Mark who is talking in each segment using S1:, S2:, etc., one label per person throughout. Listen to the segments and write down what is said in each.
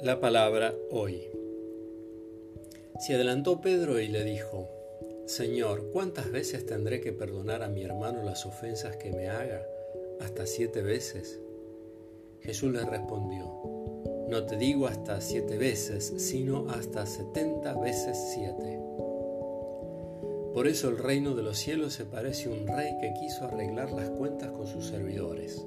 S1: La palabra hoy. Se adelantó Pedro y le dijo, Señor, ¿cuántas veces tendré que perdonar a mi hermano las ofensas que me haga? ¿Hasta siete veces? Jesús le respondió, No te digo hasta siete veces, sino hasta setenta veces siete. Por eso el reino de los cielos se parece a un rey que quiso arreglar las cuentas con sus servidores.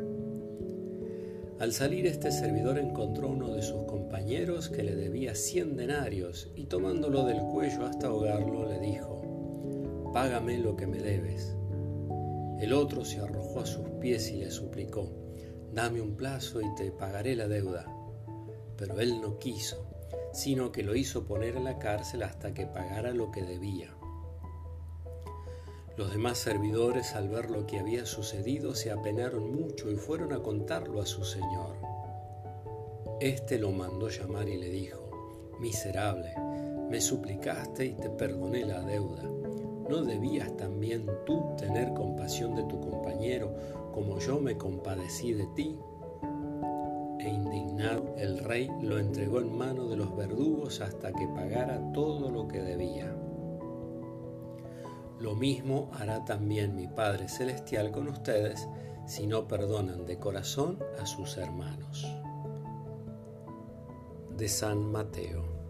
S1: Al salir este servidor encontró uno de sus compañeros que le debía cien denarios y tomándolo del cuello hasta ahogarlo le dijo, Págame lo que me debes. El otro se arrojó a sus pies y le suplicó, Dame un plazo y te pagaré la deuda. Pero él no quiso, sino que lo hizo poner en la cárcel hasta que pagara lo que debía. Los demás servidores al ver lo que había sucedido se apenaron mucho y fueron a contarlo a su señor. Este lo mandó llamar y le dijo, Miserable, me suplicaste y te perdoné la deuda. ¿No debías también tú tener compasión de tu compañero como yo me compadecí de ti? E indignado, el rey lo entregó en mano de los verdugos hasta que pagara todo lo que debía. Lo mismo hará también mi Padre Celestial con ustedes si no perdonan de corazón a sus hermanos. De San Mateo.